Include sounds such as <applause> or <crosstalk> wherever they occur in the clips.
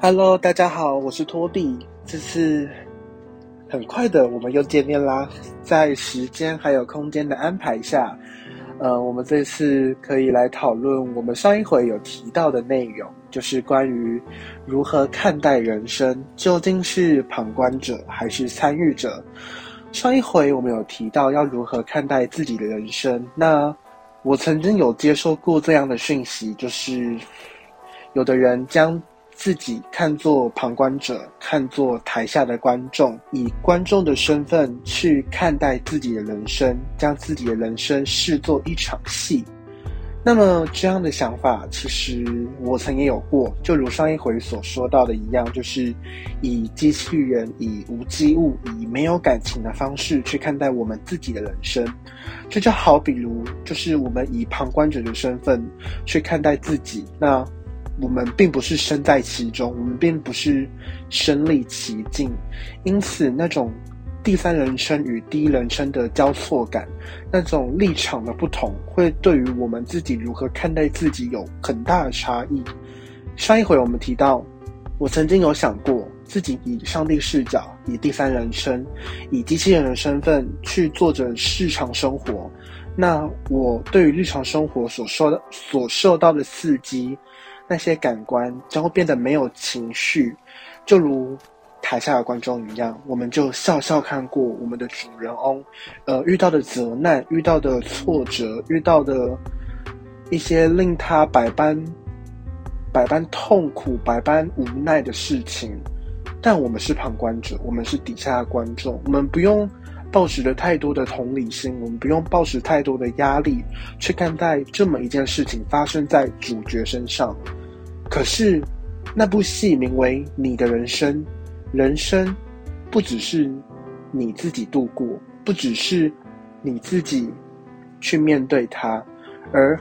Hello，大家好，我是托比。这次很快的，我们又见面啦。在时间还有空间的安排下，呃，我们这次可以来讨论我们上一回有提到的内容，就是关于如何看待人生，究竟是旁观者还是参与者。上一回我们有提到要如何看待自己的人生，那我曾经有接受过这样的讯息，就是有的人将。自己看作旁观者，看作台下的观众，以观众的身份去看待自己的人生，将自己的人生视作一场戏。那么这样的想法，其实我曾也有过，就如上一回所说到的一样，就是以机器人、以无机物、以没有感情的方式去看待我们自己的人生。这就好比如，就是我们以旁观者的身份去看待自己，那。我们并不是身在其中，我们并不是身历其境，因此那种第三人称与第一人称的交错感，那种立场的不同，会对于我们自己如何看待自己有很大的差异。上一回我们提到，我曾经有想过自己以上帝视角，以第三人称，以机器人的身份去做着日常生活，那我对于日常生活所受的所受到的刺激。那些感官将会变得没有情绪，就如台下的观众一样，我们就笑笑看过我们的主人翁，呃，遇到的责难、遇到的挫折、遇到的一些令他百般百般痛苦、百般无奈的事情。但我们是旁观者，我们是底下的观众，我们不用抱持着太多的同理心，我们不用抱持太多的压力去看待这么一件事情发生在主角身上。可是，那部戏名为《你的人生》，人生不只是你自己度过，不只是你自己去面对它，而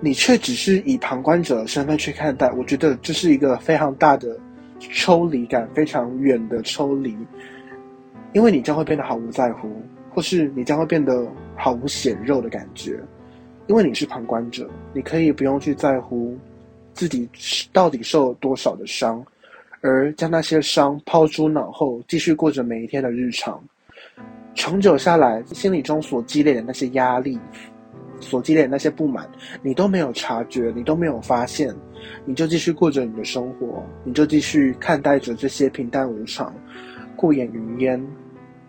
你却只是以旁观者的身份去看待。我觉得这是一个非常大的抽离感，非常远的抽离，因为你将会变得毫无在乎，或是你将会变得毫无显肉的感觉，因为你是旁观者，你可以不用去在乎。自己到底受了多少的伤，而将那些伤抛诸脑后，继续过着每一天的日常。长久下来，心理中所积累的那些压力，所积累的那些不满，你都没有察觉，你都没有发现，你就继续过着你的生活，你就继续看待着这些平淡无常，过眼云烟。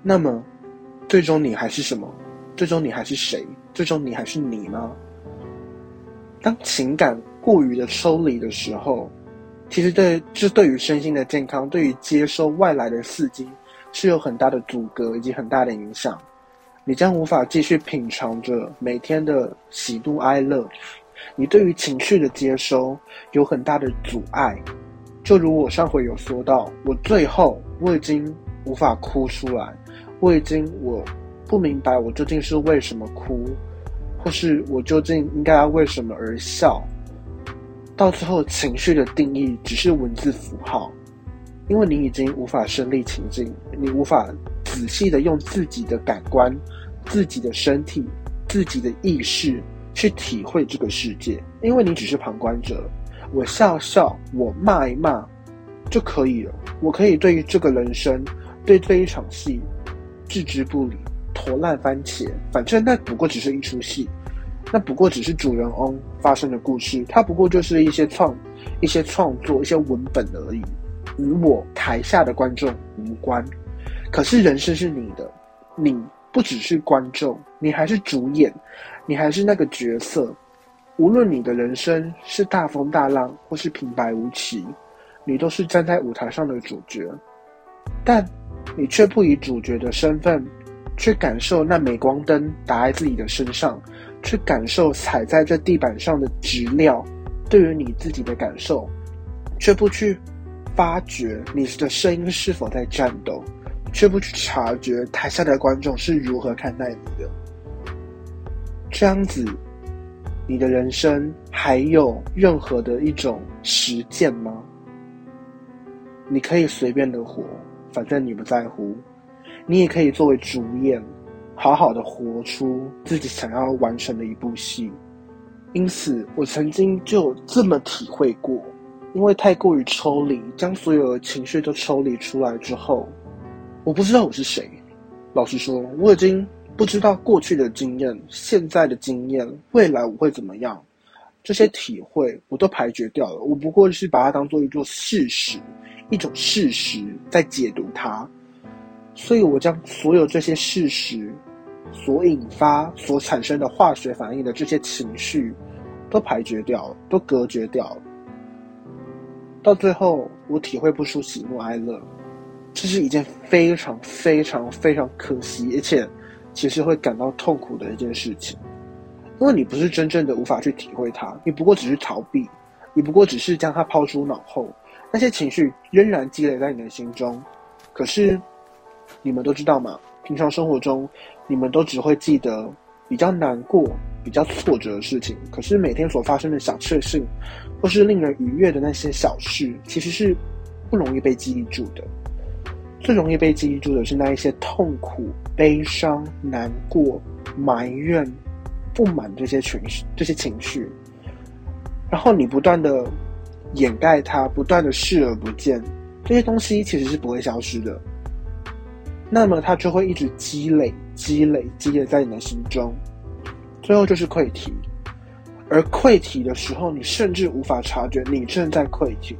那么，最终你还是什么？最终你还是谁？最终你还是你吗？当情感。过于的抽离的时候，其实对这对于身心的健康，对于接收外来的刺激是有很大的阻隔以及很大的影响。你将无法继续品尝着每天的喜怒哀乐，你对于情绪的接收有很大的阻碍。就如我上回有说到，我最后我已经无法哭出来，我已经我不明白我究竟是为什么哭，或是我究竟应该要为什么而笑。到最后，情绪的定义只是文字符号，因为你已经无法身历其境，你无法仔细的用自己的感官、自己的身体、自己的意识去体会这个世界，因为你只是旁观者。我笑笑，我骂一骂就可以了。我可以对于这个人生，对这一场戏置之不理，拖烂番茄，反正那不过只是一出戏。那不过只是主人翁发生的故事，它不过就是一些创、一些创作、一些文本而已，与我台下的观众无关。可是人生是你的，你不只是观众，你还是主演，你还是那个角色。无论你的人生是大风大浪，或是平白无奇，你都是站在舞台上的主角。但你却不以主角的身份去感受那镁光灯打在自己的身上。去感受踩在这地板上的质料，对于你自己的感受，却不去发觉你的声音是否在颤抖，却不去察觉台下的观众是如何看待你的。这样子，你的人生还有任何的一种实践吗？你可以随便的活，反正你不在乎。你也可以作为主演。好好的活出自己想要完成的一部戏，因此我曾经就这么体会过，因为太过于抽离，将所有的情绪都抽离出来之后，我不知道我是谁。老实说，我已经不知道过去的经验、现在的经验、未来我会怎么样，这些体会我都排决掉了。我不过是把它当做一座事实，一种事实在解读它。所以我将所有这些事实所引发、所产生的化学反应的这些情绪，都排绝掉了，都隔绝掉了。到最后，我体会不出喜怒哀乐，这是一件非常非常非常可惜，而且其实会感到痛苦的一件事情。因为你不是真正的无法去体会它，你不过只是逃避，你不过只是将它抛诸脑后，那些情绪仍然积累在你的心中。可是，你们都知道吗？平常生活中，你们都只会记得比较难过、比较挫折的事情，可是每天所发生的小确幸。或是令人愉悦的那些小事，其实是不容易被记忆住的。最容易被记忆住的是那一些痛苦、悲伤、难过、埋怨、不满这些情绪，这些情绪。然后你不断的掩盖它，不断的视而不见，这些东西其实是不会消失的。那么它就会一直积累、积累、积累在你的心中，最后就是溃体。而溃体的时候，你甚至无法察觉你正在溃体，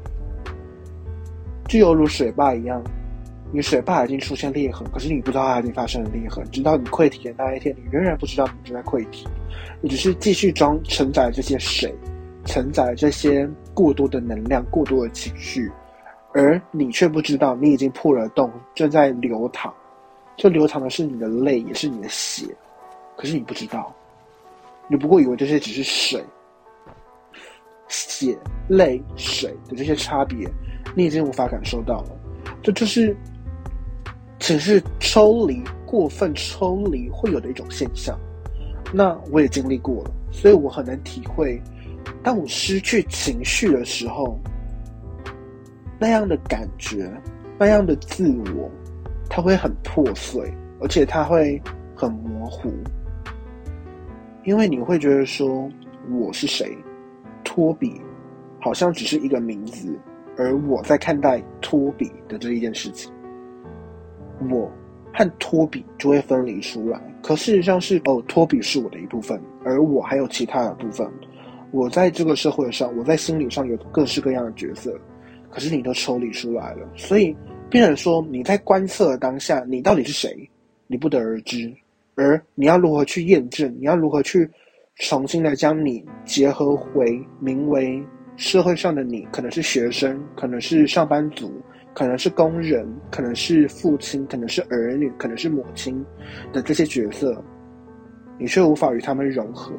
就犹如水坝一样，你水坝已经出现裂痕，可是你不知道它已经发生了裂痕，直到你溃体的那一天，你仍然不知道你正在溃体，你只是继续装承载这些水，承载这些过多的能量、过多的情绪，而你却不知道你已经破了洞，正在流淌，就流淌的是你的泪，也是你的血，可是你不知道。你不过以为这些只是水、血、泪、水的这些差别，你已经无法感受到了。这就是只是抽离、过分抽离会有的一种现象。那我也经历过了，所以我很能体会，当我失去情绪的时候，那样的感觉、那样的自我，它会很破碎，而且它会很模糊。因为你会觉得说我是谁，托比好像只是一个名字，而我在看待托比的这一件事情，我和托比就会分离出来。可事实上是哦，托比是我的一部分，而我还有其他的部分。我在这个社会上，我在心理上有各式各样的角色，可是你都抽离出来了。所以，病人说你在观测当下，你到底是谁，你不得而知。而你要如何去验证？你要如何去重新的将你结合回名为社会上的你？可能是学生，可能是上班族，可能是工人，可能是父亲，可能是儿女，可能是母亲的这些角色，你却无法与他们融合。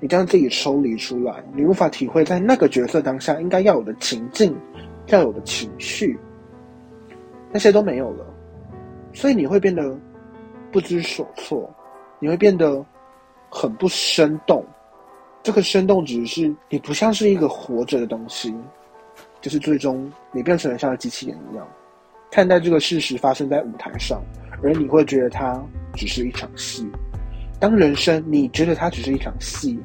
你将自己抽离出来，你无法体会在那个角色当下应该要有的情境，要有的情绪，那些都没有了，所以你会变得。不知所措，你会变得很不生动。这个生动只是你不像是一个活着的东西，就是最终你变成了像机器人一样看待这个事实发生在舞台上，而你会觉得它只是一场戏。当人生你觉得它只是一场戏，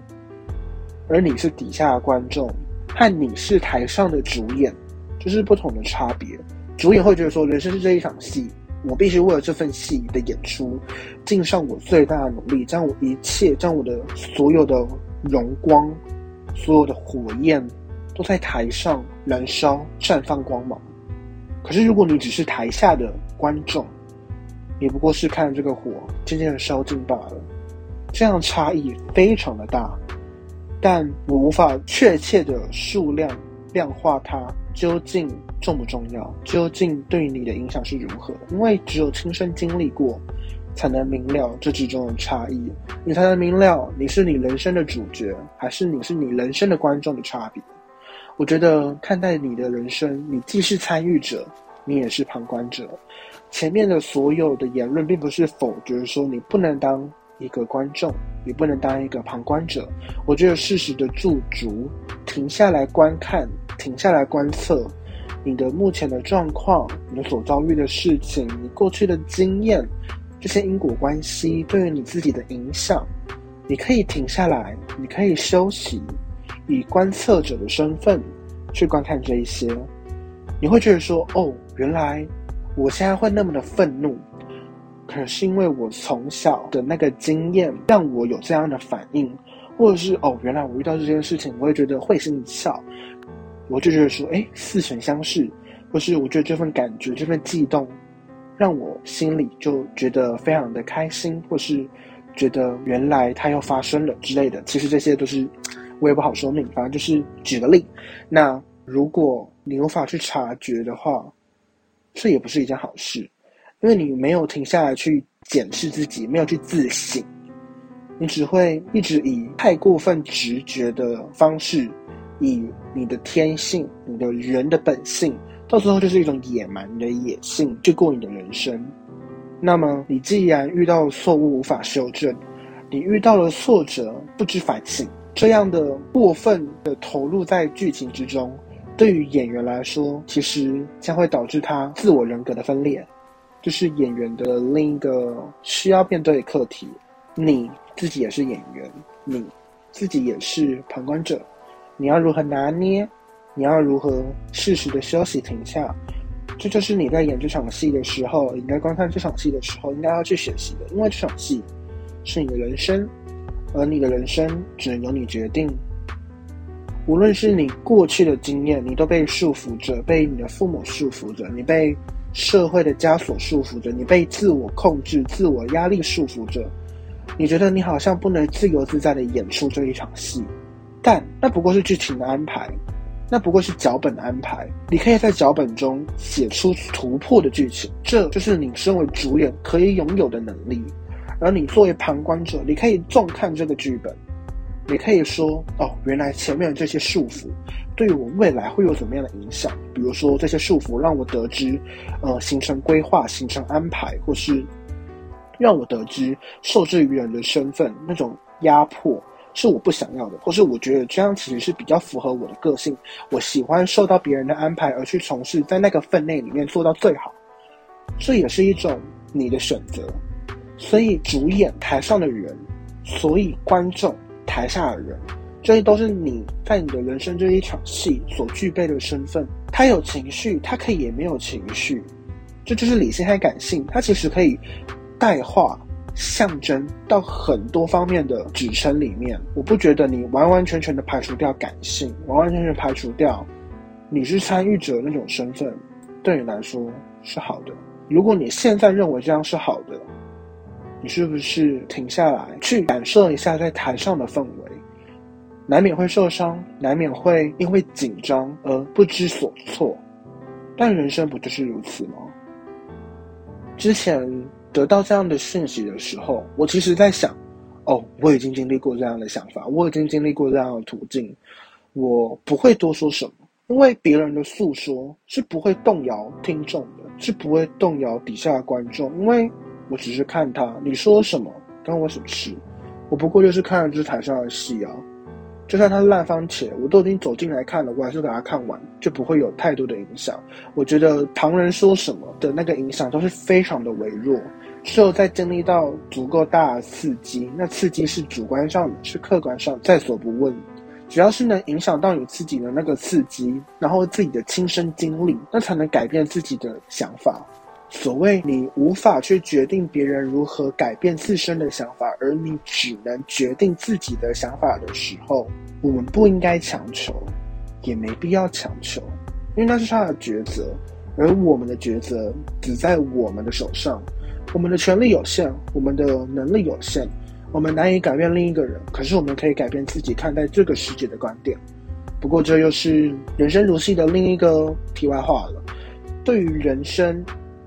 而你是底下的观众，和你是台上的主演，就是不同的差别。主演会觉得说，人生是这一场戏。我必须为了这份戏的演出，尽上我最大的努力，将我一切，将我的所有的荣光，所有的火焰，都在台上燃烧，绽放光芒。可是，如果你只是台下的观众，也不过是看这个火渐渐的烧尽罢了。这样差异非常的大，但我无法确切的数量量化它。究竟重不重要？究竟对你的影响是如何？因为只有亲身经历过，才能明了这之中的差异，你才能明了你是你人生的主角，还是你是你人生的观众的差别。我觉得看待你的人生，你既是参与者，你也是旁观者。前面的所有的言论，并不是否决说你不能当一个观众，你不能当一个旁观者。我觉得适时的驻足，停下来观看。停下来观测你的目前的状况，你所遭遇的事情，你过去的经验，这些因果关系对于你自己的影响，你可以停下来，你可以休息，以观测者的身份去观看这一些，你会觉得说：“哦，原来我现在会那么的愤怒，可是因为我从小的那个经验让我有这样的反应，或者是哦，原来我遇到这件事情，我会觉得会心一笑，我就觉得说，哎，似曾相识，或是我觉得这份感觉、这份悸动，让我心里就觉得非常的开心，或是觉得原来它又发生了之类的。其实这些都是。我也不好说明，反正就是举个例。那如果你无法去察觉的话，这也不是一件好事，因为你没有停下来去检视自己，没有去自省，你只会一直以太过分直觉的方式，以你的天性、你的人的本性，到最后就是一种野蛮的野性去过你的人生。那么，你既然遇到错误无法修正，你遇到了挫折不知反省。这样的过分的投入在剧情之中，对于演员来说，其实将会导致他自我人格的分裂，这是演员的另一个需要面对的课题。你自己也是演员，你自己也是旁观者，你要如何拿捏？你要如何适时的休息停下？这就是你在演这场戏的时候，你在观看这场戏的时候，应该要去学习的，因为这场戏是你的人生。而你的人生只能由你决定。无论是你过去的经验，你都被束缚着，被你的父母束缚着，你被社会的枷锁束缚着，你被自我控制、自我压力束缚着。你觉得你好像不能自由自在的演出这一场戏，但那不过是剧情的安排，那不过是脚本的安排。你可以在脚本中写出突破的剧情，这就是你身为主演可以拥有的能力。而你作为旁观者，你可以重看这个剧本，你可以说：“哦，原来前面的这些束缚对我未来会有怎么样的影响？比如说，这些束缚让我得知，呃，形成规划、形成安排，或是让我得知受制于人的身份那种压迫是我不想要的，或是我觉得这样其实是比较符合我的个性。我喜欢受到别人的安排而去从事，在那个分内里面做到最好，这也是一种你的选择。”所以，主演台上的人，所以观众台下的人，这些都是你在你的人生这一场戏所具备的身份。他有情绪，他可以也没有情绪，这就是理性和感性。他其实可以代化、象征到很多方面的指称里面。我不觉得你完完全全的排除掉感性，完完全全排除掉你是参与者那种身份，对你来说是好的。如果你现在认为这样是好的，你是不是停下来去感受一下在台上的氛围？难免会受伤，难免会因为紧张而不知所措。但人生不就是如此吗？之前得到这样的讯息的时候，我其实在想：哦，我已经经历过这样的想法，我已经经历过这样的途径，我不会多说什么，因为别人的诉说是不会动摇听众的，是不会动摇底下的观众，因为。我只是看他，你说什么关我什么事？我不过就是看了这台上的戏啊，就算他烂番茄，我都已经走进来看了，我还是给他看完，就不会有太多的影响。我觉得旁人说什么的那个影响都是非常的微弱，只有在经历到足够大的刺激，那刺激是主观上的，是客观上在所不问。只要是能影响到你自己的那个刺激，然后自己的亲身经历，那才能改变自己的想法。所谓你无法去决定别人如何改变自身的想法，而你只能决定自己的想法的时候，我们不应该强求，也没必要强求，因为那是他的抉择，而我们的抉择只在我们的手上。我们的权利有限，我们的能力有限，我们难以改变另一个人，可是我们可以改变自己看待这个世界的观点。不过这又是人生如戏的另一个题外话了。对于人生。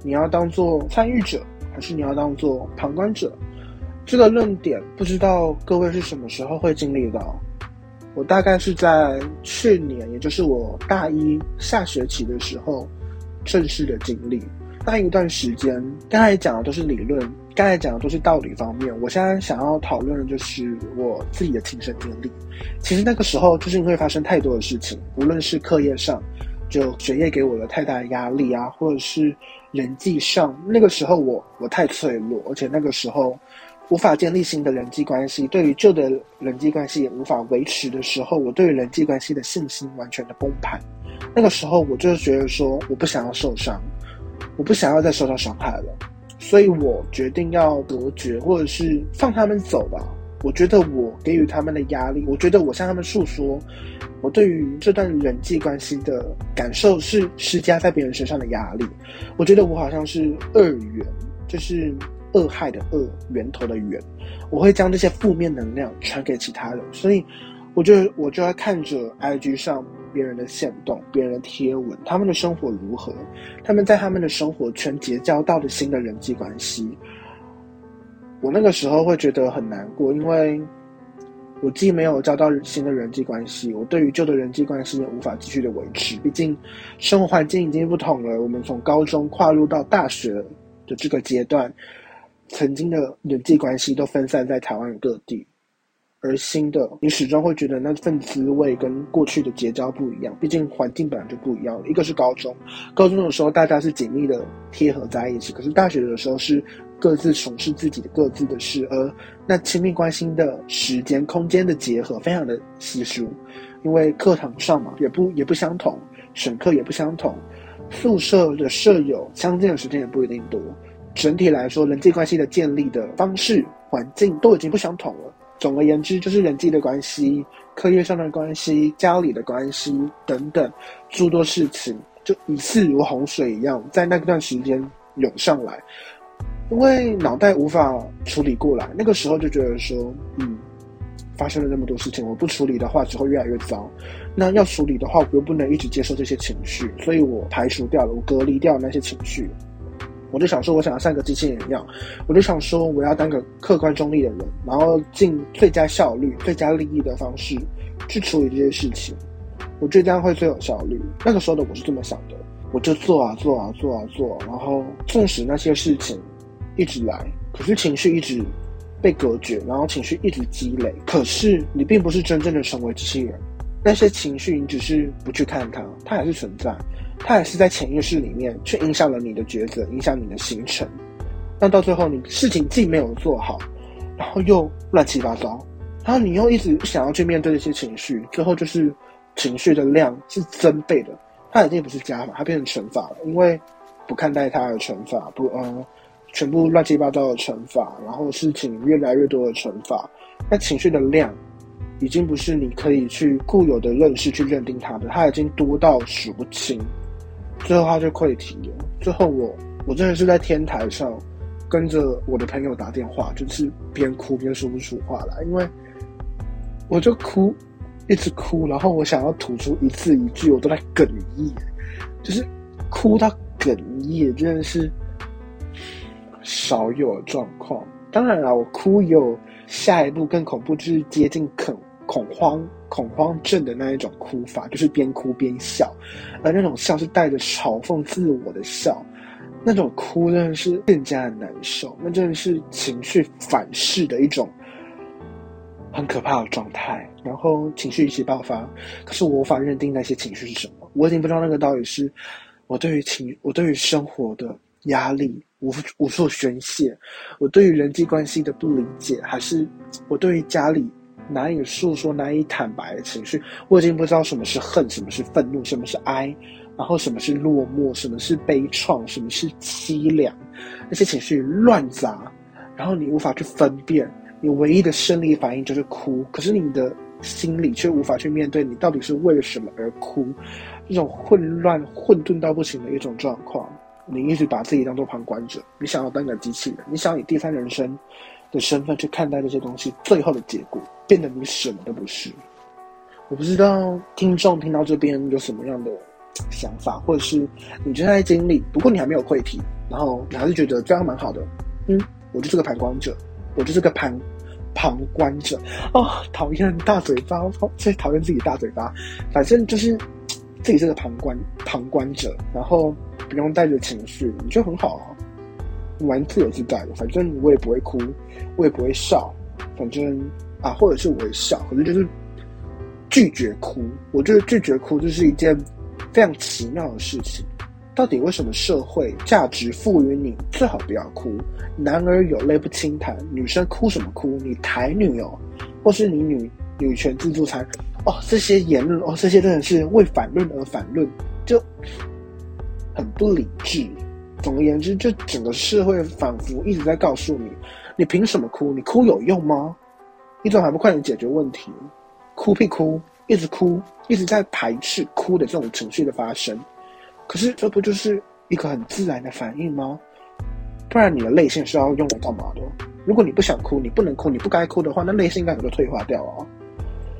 你要当做参与者，还是你要当做旁观者？这个论点不知道各位是什么时候会经历到。我大概是在去年，也就是我大一下学期的时候，正式的经历。那一段时间，刚才讲的都是理论，刚才讲的都是道理方面。我现在想要讨论的就是我自己的亲身经历。其实那个时候，就是因为发生太多的事情，无论是课业上，就学业给我的太大的压力啊，或者是。人际上，那个时候我我太脆弱，而且那个时候无法建立新的人际关系，对于旧的人际关系也无法维持的时候，我对于人际关系的信心完全的崩盘。那个时候，我就觉得说，我不想要受伤，我不想要再受到伤害了，所以我决定要隔绝，或者是放他们走吧。我觉得我给予他们的压力，我觉得我向他们诉说，我对于这段人际关系的感受是施加在别人身上的压力。我觉得我好像是恶源，就是恶害的恶源头的源，我会将这些负面能量传给其他人，所以我就我就要看着 IG 上别人的线动、别人的贴文，他们的生活如何，他们在他们的生活圈结交到的新的人际关系。我那个时候会觉得很难过，因为我既没有交到新的人际关系，我对于旧的人际关系也无法继续的维持。毕竟生活环境已经不同了，我们从高中跨入到大学的这个阶段，曾经的人际关系都分散在台湾各地，而新的你始终会觉得那份滋味跟过去的结交不一样。毕竟环境本来就不一样了。一个是高中，高中的时候大家是紧密的贴合在一起，可是大学的时候是。各自从事自己的各自的事，而那亲密关心的时间、空间的结合非常的稀疏，因为课堂上嘛也不也不相同，选课也不相同，宿舍的舍友相见的时间也不一定多，整体来说人际关系的建立的方式、环境都已经不相同了。总而言之，就是人际的关系、课业上的关系、家里的关系等等诸多事情，就疑似如洪水一样，在那段时间涌上来。因为脑袋无法处理过来，那个时候就觉得说，嗯，发生了那么多事情，我不处理的话只会越来越糟。那要处理的话，我又不能一直接受这些情绪，所以我排除掉了，我隔离掉那些情绪。我就想说，我想要像个机器人一样，我就想说，我要当个客观中立的人，然后尽最佳效率、最佳利益的方式去处理这些事情。我觉得这样会最有效率。那个时候的我是这么想的，我就做啊做啊做啊做，然后纵使那些事情。一直来，可是情绪一直被隔绝，然后情绪一直积累。可是你并不是真正的成为机器人，那些情绪你只是不去看它，它还是存在，它还是在潜意识里面，却影响了你的抉择，影响你的行程。那到最后，你事情既没有做好，然后又乱七八糟，然后你又一直想要去面对这些情绪，最后就是情绪的量是增倍的，它已经不是加法，它变成乘法了，因为不看待它的乘法，不呃。全部乱七八糟的惩罚，然后事情越来越多的惩罚，那情绪的量已经不是你可以去固有的认识去认定它的，它已经多到数不清。最后他就溃堤了。最后我我真的是在天台上跟着我的朋友打电话，就是边哭边说不出话来，因为我就哭，一直哭，然后我想要吐出一字一句，我都在哽咽，就是哭到哽咽，真的是。少有状况，当然了，我哭有下一步更恐怖，就是接近恐恐慌恐慌症的那一种哭法，就是边哭边笑，而那种笑是带着嘲讽自我的笑，那种哭真的是更加的难受，那真的是情绪反噬的一种很可怕的状态，然后情绪一起爆发，可是我无法认定那些情绪是什么，我已经不知道那个到底是我对于情我对于生活的压力。无无所宣泄，我对于人际关系的不理解，还是我对于家里难以诉说、难以坦白的情绪，我已经不知道什么是恨，什么是愤怒，什么是哀，然后什么是落寞，什么是悲怆，什么是凄凉，那些情绪乱杂，然后你无法去分辨，你唯一的生理反应就是哭，可是你的心里却无法去面对，你到底是为了什么而哭，这种混乱、混沌到不行的一种状况。你一直把自己当做旁观者，你想要当个机器人，你想以第三人生的身份去看待这些东西，最后的结果变得你什么都不是。我不知道听众听到这边有什么样的想法，或者是你正在经历，不过你还没有溃体，然后你还是觉得这样蛮好的。嗯，我就是个旁观者，我就是个旁旁观者。哦，讨厌大嘴巴，最讨厌自己大嘴巴。反正就是自己是个旁观旁观者，然后。不用带着情绪，你就很好啊，蛮自由自在的。反正我也不会哭，我也不会笑，反正啊，或者是我会笑，可是就是拒绝哭。我觉得拒绝哭就是一件非常奇妙的事情。到底为什么社会价值赋予你最好不要哭？男儿有泪不轻弹，女生哭什么哭？你台女哦，或是你女女权自助餐哦，这些言论哦，这些真的是为反论而反论，就很不理智。总而言之，就整个社会仿佛一直在告诉你：你凭什么哭？你哭有用吗？你怎么还不快点解决问题？哭屁哭，一直哭，一直在排斥哭的这种情绪的发生。可是这不就是一个很自然的反应吗？不然你的泪腺是要用来干嘛的？如果你不想哭，你不能哭，你不该哭的话，那泪腺应该也就退化掉啊。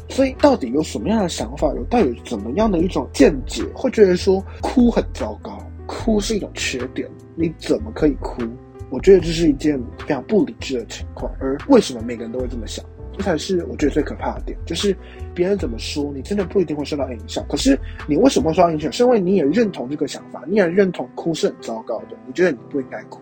所以到底有什么样的想法？有到底怎么样的一种见解？会觉得说哭很糟糕，哭是一种缺点，你怎么可以哭？我觉得这是一件非常不理智的情况。而为什么每个人都会这么想？这才是我觉得最可怕的点，就是别人怎么说你，真的不一定会受到影响。可是你为什么会受到影响？是因为你也认同这个想法，你也认同哭是很糟糕的，你觉得你不应该哭。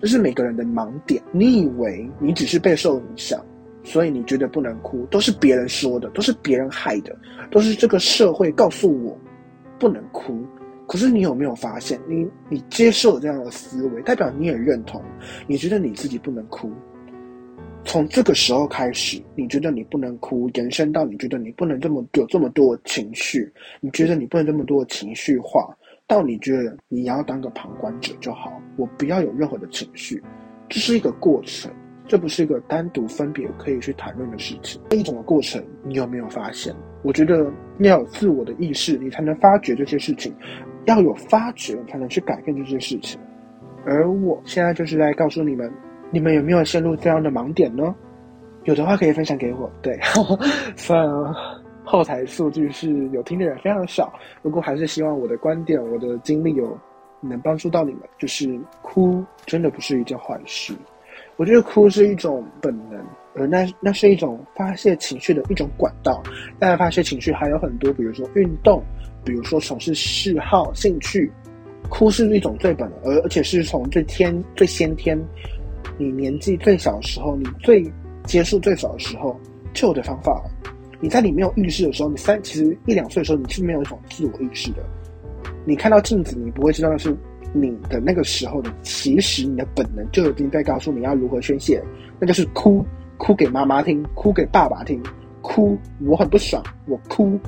这是每个人的盲点。你以为你只是被受影响，所以你觉得不能哭，都是别人说的，都是别人害的，都是这个社会告诉我不能哭。可是你有没有发现，你你接受这样的思维，代表你也认同，你觉得你自己不能哭。从这个时候开始，你觉得你不能哭，延伸到你觉得你不能这么有这么多情绪，你觉得你不能这么多情绪化，到你觉得你要当个旁观者就好，我不要有任何的情绪，这是一个过程，这不是一个单独分别可以去谈论的事情。这一种的过程，你有没有发现？我觉得要有自我的意识，你才能发觉这些事情；要有发觉，才能去改变这些事情。而我现在就是在告诉你们。你们有没有陷入这样的盲点呢？有的话可以分享给我。对，<laughs> 虽然后台数据是有听的人非常少，不过还是希望我的观点、我的经历有能帮助到你们。就是哭真的不是一件坏事，我觉得哭是一种本能，而那那是一种发泄情绪的一种管道。当然，发泄情绪还有很多，比如说运动，比如说从事嗜好、兴趣。哭是一种最本能，而而且是从最天、最先天。你年纪最小的时候，你最接触最少的时候，就有的方法。你在你没有意识的时候，你三其实一两岁的时候，你是没有一种自我意识的。你看到镜子，你不会知道那是你的那个时候的。其实你的本能就已经在告诉你要如何宣泄，那就是哭，哭给妈妈听，哭给爸爸听，哭我很不爽，我哭。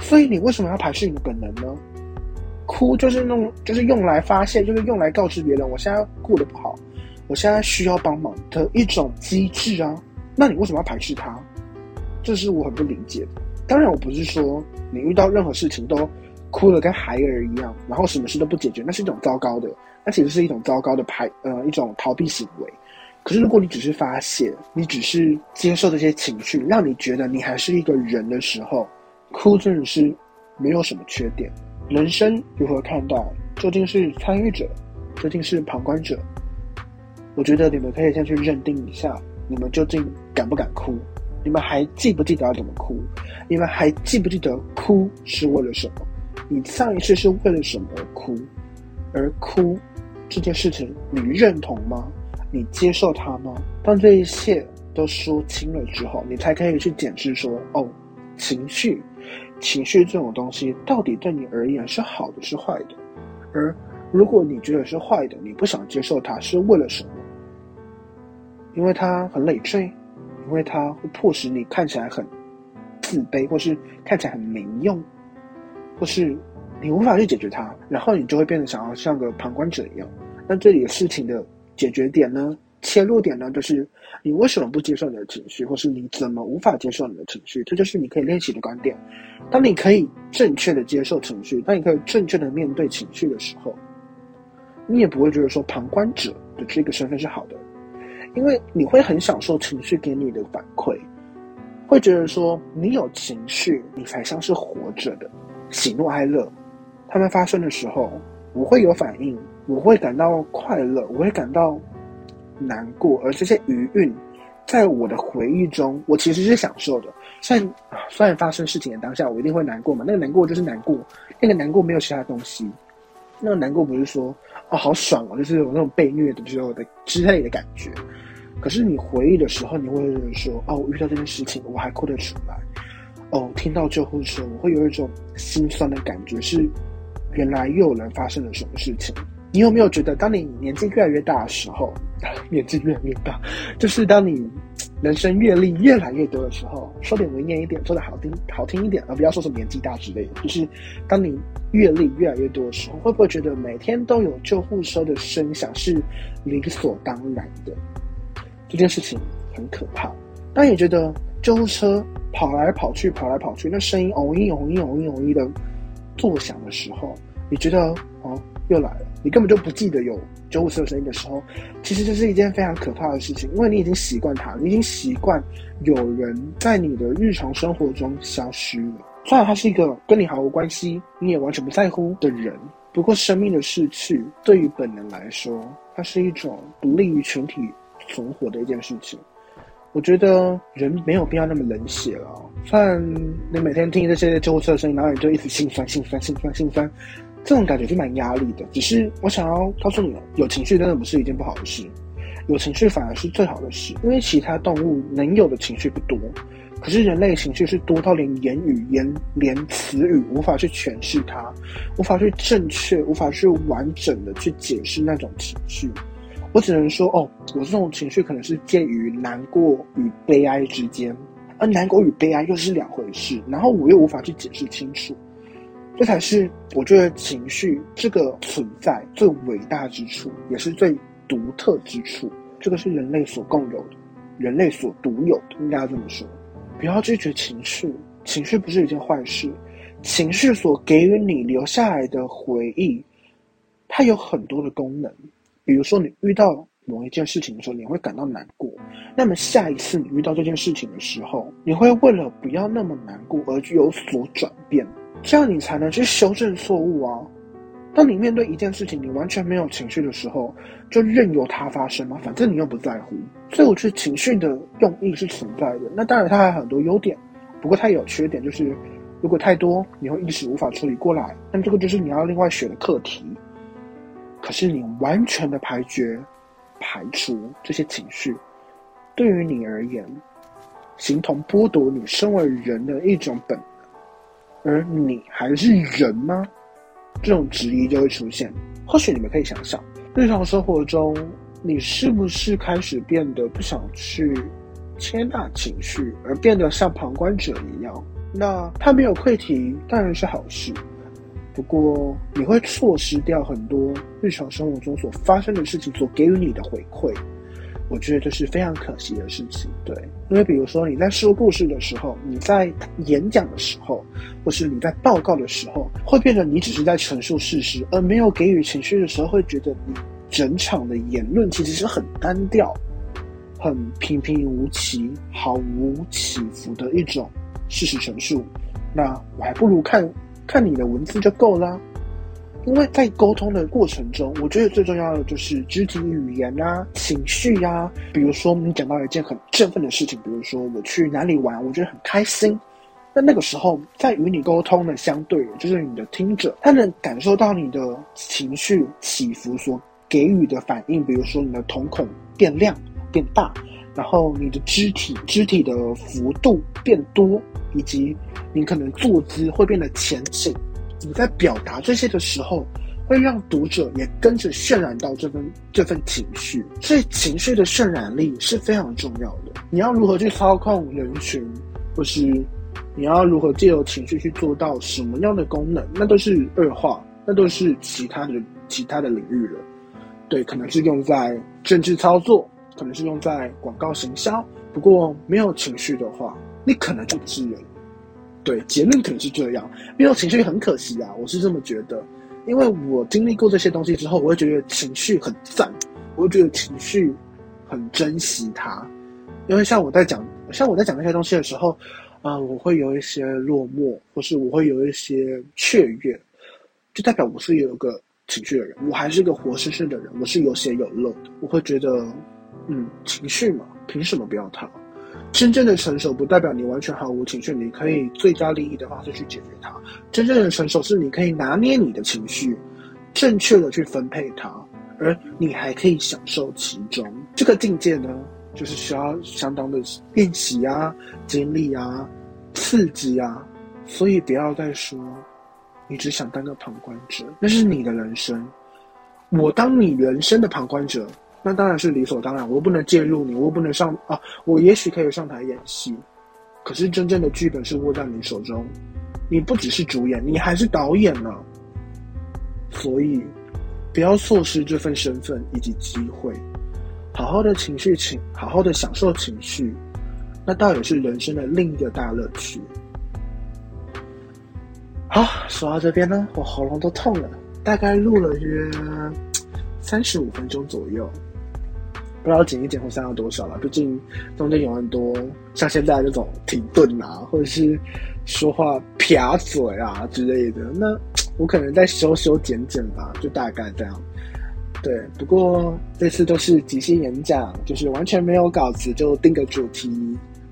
所以你为什么要排斥你的本能呢？哭就是弄，就是用来发泄，就是用来告知别人我现在过得不好。我现在需要帮忙的一种机制啊，那你为什么要排斥它？这是我很不理解的。当然，我不是说你遇到任何事情都哭得跟孩儿一样，然后什么事都不解决，那是一种糟糕的，那其实是一种糟糕的排呃一种逃避行为。可是如果你只是发泄，你只是接受这些情绪，让你觉得你还是一个人的时候，哭真的是没有什么缺点。人生如何看待？究竟是参与者，究竟是旁观者？我觉得你们可以先去认定一下，你们究竟敢不敢哭？你们还记不记得要怎么哭？你们还记不记得哭是为了什么？你上一次是为了什么哭？而哭这件事情，你认同吗？你接受它吗？当这一切都说清了之后，你才可以去检视说：哦，情绪，情绪这种东西到底对你而言是好的是坏的？而如果你觉得是坏的，你不想接受它，是为了什么？因为它很累赘，因为它会迫使你看起来很自卑，或是看起来很没用，或是你无法去解决它，然后你就会变得想要像个旁观者一样。那这里的事情的解决点呢，切入点呢，就是你为什么不接受你的情绪，或是你怎么无法接受你的情绪？这就是你可以练习的观点。当你可以正确的接受情绪，当你可以正确的面对情绪的时候，你也不会觉得说旁观者的这个身份是好的。因为你会很享受情绪给你的反馈，会觉得说你有情绪，你才像是活着的。喜怒哀乐，他们发生的时候，我会有反应，我会感到快乐，我会感到难过，而这些余韵，在我的回忆中，我其实是享受的。虽然虽然发生事情的当下，我一定会难过嘛，那个难过就是难过，那个难过没有其他东西，那个难过不是说哦好爽哦，就是有那种被虐的时候的之类的感觉。可是你回忆的时候，你会说：“哦，我遇到这件事情，我还哭得出来。”哦，听到救护车，我会有一种心酸的感觉，是原来又有人发生了什么事情。你有没有觉得，当你年纪越来越大的时候，<laughs> 年纪越来越大，就是当你人生阅历越来越多的时候，说点文言一点，说的好听好听一点，而不要说什么年纪大之类的，就是当你阅历越来越多的时候，会不会觉得每天都有救护车的声响是理所当然的？这件事情很可怕。当你觉得救护车跑来跑去，跑来跑去，那声音嗡一嗡一嗡一嗡一的作响的时候，你觉得哦？又来了，你根本就不记得有救护车声音的时候，其实这是一件非常可怕的事情，因为你已经习惯它，你已经习惯有人在你的日常生活中消失了。虽然他是一个跟你毫无关系，你也完全不在乎的人，不过生命的逝去对于本能来说，它是一种不利于群体存活的一件事情。我觉得人没有必要那么冷血了。虽然你每天听这些救护车的声音，然后你就一直心酸、心酸、心酸、心酸。这种感觉是蛮压力的，只是我想要告诉你有情绪真的不是一件不好的事，有情绪反而是最好的事，因为其他动物能有的情绪不多，可是人类情绪是多到连言语、言连词语无法去诠释它，无法去正确、无法去完整的去解释那种情绪。我只能说，哦，我这种情绪可能是介于难过与悲哀之间，而难过与悲哀又是两回事，然后我又无法去解释清楚。这才是我觉得情绪这个存在最伟大之处，也是最独特之处。这个是人类所共有的，人类所独有的，应该这么说。不要拒绝情绪，情绪不是一件坏事。情绪所给予你留下来的回忆，它有很多的功能。比如说，你遇到某一件事情的时候，你会感到难过。那么下一次你遇到这件事情的时候，你会为了不要那么难过而有所转变。这样你才能去修正错误啊！当你面对一件事情，你完全没有情绪的时候，就任由它发生嘛，反正你又不在乎。所以我觉得情绪的用意是存在的。那当然它还有很多优点，不过它也有缺点，就是如果太多，你会一时无法处理过来。那这个就是你要另外学的课题。可是你完全的排绝、排除这些情绪，对于你而言，形同剥夺你身为人的一种本。而你还是人吗？这种质疑就会出现。或许你们可以想想，日常生活中，你是不是开始变得不想去接纳情绪，而变得像旁观者一样？那他没有愧题当然是好事，不过你会错失掉很多日常生活中所发生的事情所给予你的回馈。我觉得这是非常可惜的事情，对，因为比如说你在说故事的时候，你在演讲的时候，或是你在报告的时候，会变得你只是在陈述事实，而没有给予情绪的时候，会觉得你整场的言论其实是很单调、很平平无奇、毫无起伏的一种事实陈述。那我还不如看看你的文字就够了。因为在沟通的过程中，我觉得最重要的就是肢体语言啊、情绪呀。比如说，你讲到一件很振奋的事情，比如说我去哪里玩，我觉得很开心。那那个时候，在与你沟通的相对，就是你的听者，他能感受到你的情绪起伏所给予的反应。比如说，你的瞳孔变亮、变大，然后你的肢体肢体的幅度变多，以及你可能坐姿会变得前倾。你在表达这些的时候，会让读者也跟着渲染到这份这份情绪，所以情绪的渲染力是非常重要的。你要如何去操控人群，或是你要如何借由情绪去做到什么样的功能，那都是二话，那都是其他的其他的领域了。对，可能是用在政治操作，可能是用在广告行销。不过没有情绪的话，你可能就不是人。对，结论可能是这样，没有情绪很可惜啊，我是这么觉得，因为我经历过这些东西之后，我会觉得情绪很赞，我会觉得情绪很珍惜它，因为像我在讲，像我在讲那些东西的时候，啊，我会有一些落寞，或是我会有一些雀跃，就代表我是有一个情绪的人，我还是个活生生的人，我是有血有肉的，我会觉得，嗯，情绪嘛，凭什么不要它？真正的成熟不代表你完全毫无情绪，你可以最佳利益的方式去解决它。真正的成熟是你可以拿捏你的情绪，正确的去分配它，而你还可以享受其中。这个境界呢，就是需要相当的练习啊、经历啊、刺激啊。所以不要再说你只想当个旁观者，那是你的人生。我当你人生的旁观者，那当然是理所当然。我不能介入你，我不能上啊。我也许可以上台演戏，可是真正的剧本是握在你手中。你不只是主演，你还是导演呢。所以，不要错失这份身份以及机会。好好的情绪情，好好的享受情绪，那倒也是人生的另一个大乐趣。好，说到这边呢，我喉咙都痛了，大概录了约三十五分钟左右，不知道剪一剪会删到多少了。毕竟中间有很多像现在这种停顿啊，或者是说话撇嘴啊之类的，那我可能再修修剪剪吧，就大概这样。对，不过这次都是即兴演讲，就是完全没有稿子，就定个主题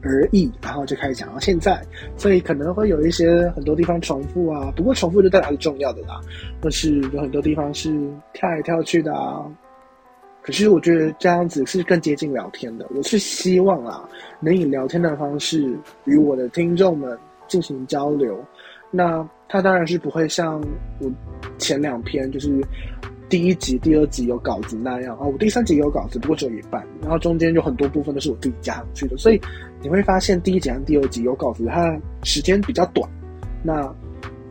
而已，然后就开始讲到现在，所以可能会有一些很多地方重复啊，不过重复就代表是重要的啦，或是有很多地方是跳来跳去的啊。可是我觉得这样子是更接近聊天的，我是希望啊，能以聊天的方式与我的听众们进行交流。那它当然是不会像我前两篇就是。第一集、第二集有稿子那样啊，我第三集有稿子，不过只有一半，然后中间有很多部分都是我自己加上去的，所以你会发现第一集和第二集有稿子，它时间比较短。那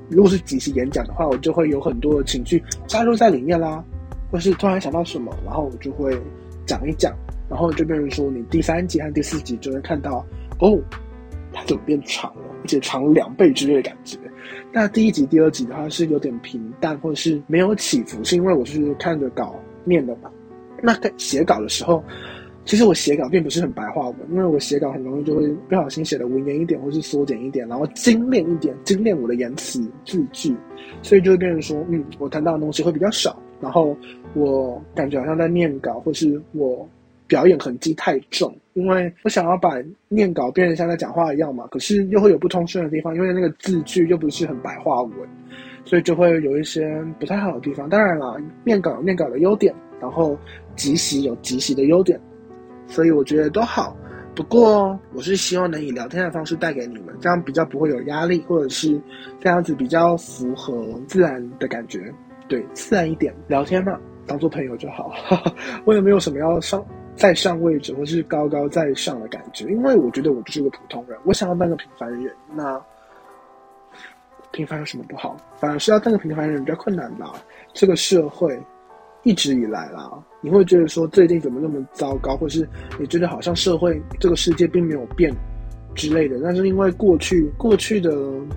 如果是即时演讲的话，我就会有很多的情绪加入在里面啦，或是突然想到什么，然后我就会讲一讲，然后就变成说你第三集和第四集就会看到哦，它怎么变长了，而且长了两倍之类的感觉。那第一集、第二集的话是有点平淡，或者是没有起伏，是因为我是看着稿念的嘛。那写稿的时候，其实我写稿并不是很白话文，因为我写稿很容易就会不小心写的文言一点，或是缩减一点，然后精炼一点，精炼我的言辞字句，所以就会变成说，嗯，我谈到的东西会比较少，然后我感觉好像在念稿，或是我。表演痕迹太重，因为我想要把念稿变成像在讲话一样嘛，可是又会有不通顺的地方，因为那个字句又不是很白话文，所以就会有一些不太好的地方。当然了，念稿有念稿的优点，然后即席有即席的优点，所以我觉得都好。不过我是希望能以聊天的方式带给你们，这样比较不会有压力，或者是这样子比较符合自然的感觉，对，自然一点聊天嘛，当做朋友就好。<laughs> 我也没有什么要上。在上位置，或是高高在上的感觉，因为我觉得我就是个普通人，我想要当个平凡人。那平凡有什么不好？反而是要当个平凡人比较困难吧。这个社会一直以来啦，你会觉得说最近怎么那么糟糕，或是你觉得好像社会这个世界并没有变之类的。但是因为过去过去的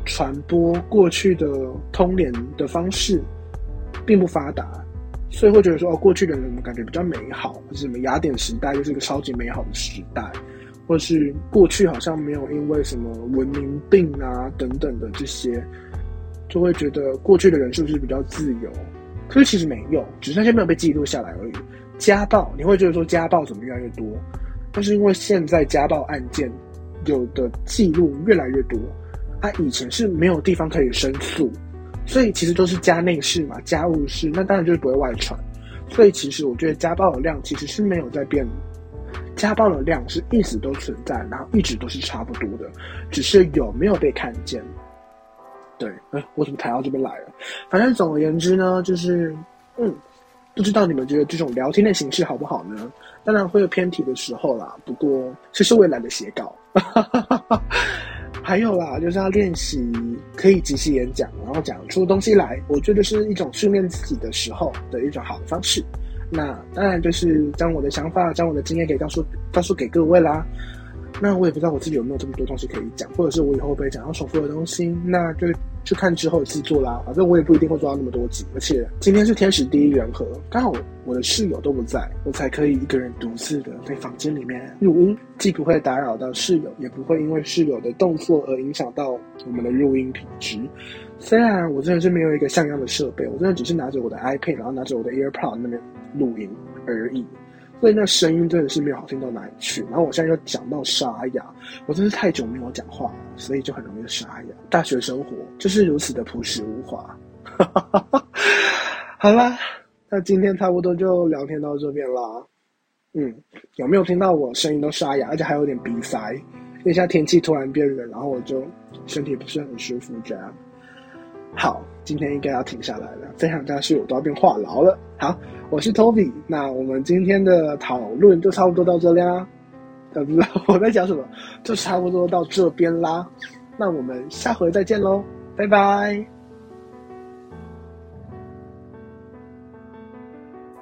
传播、过去的通联的方式并不发达。所以会觉得说，哦，过去的人我们感觉比较美好，或者什么雅典时代就是一个超级美好的时代，或者是过去好像没有因为什么文明病啊等等的这些，就会觉得过去的人是不是比较自由？可是其实没有，只是那些没有被记录下来而已。家暴，你会觉得说家暴怎么越来越多？但是因为现在家暴案件有的记录越来越多，他以前是没有地方可以申诉。所以其实都是家内事嘛，家务事，那当然就是不会外传。所以其实我觉得家暴的量其实是没有在变，家暴的量是一直都存在，然后一直都是差不多的，只是有没有被看见。对，哎，我怎么谈到这边来了？反正总而言之呢，就是，嗯，不知道你们觉得这种聊天的形式好不好呢？当然会有偏题的时候啦，不过其实我也懒得写稿。<laughs> 还有啦，就是要练习可以即兴演讲，然后讲出东西来。我觉得是一种训练自己的时候的一种好的方式。那当然就是将我的想法、将我的经验给告诉告诉给各位啦。那我也不知道我自己有没有这么多东西可以讲，或者是我以后会不会讲到重复的东西，那就去看之后的制作啦。反正我也不一定会做到那么多集，而且今天是天时地利人和，刚好我的室友都不在，我才可以一个人独自的在房间里面录音，既不会打扰到室友，也不会因为室友的动作而影响到我们的录音品质。虽然我真的是没有一个像样的设备，我真的只是拿着我的 iPad，然后拿着我的 AirPod 那边录音而已。所以那声音真的是没有好听到哪里去。然后我现在又讲到沙哑，我真是太久没有讲话了，所以就很容易沙哑。大学生活就是如此的朴实无华。<laughs> 好啦，那今天差不多就聊天到这边啦。嗯，有没有听到我声音都沙哑，而且还有点鼻塞？因为现在天气突然变冷，然后我就身体不是很舒服这样。好，今天应该要停下来了，再想下去我都要变话痨了。好，我是 Toby，那我们今天的讨论就差不多到这里啦。不知道 <laughs> 我在讲什么，就差不多到这边啦。那我们下回再见喽，拜拜。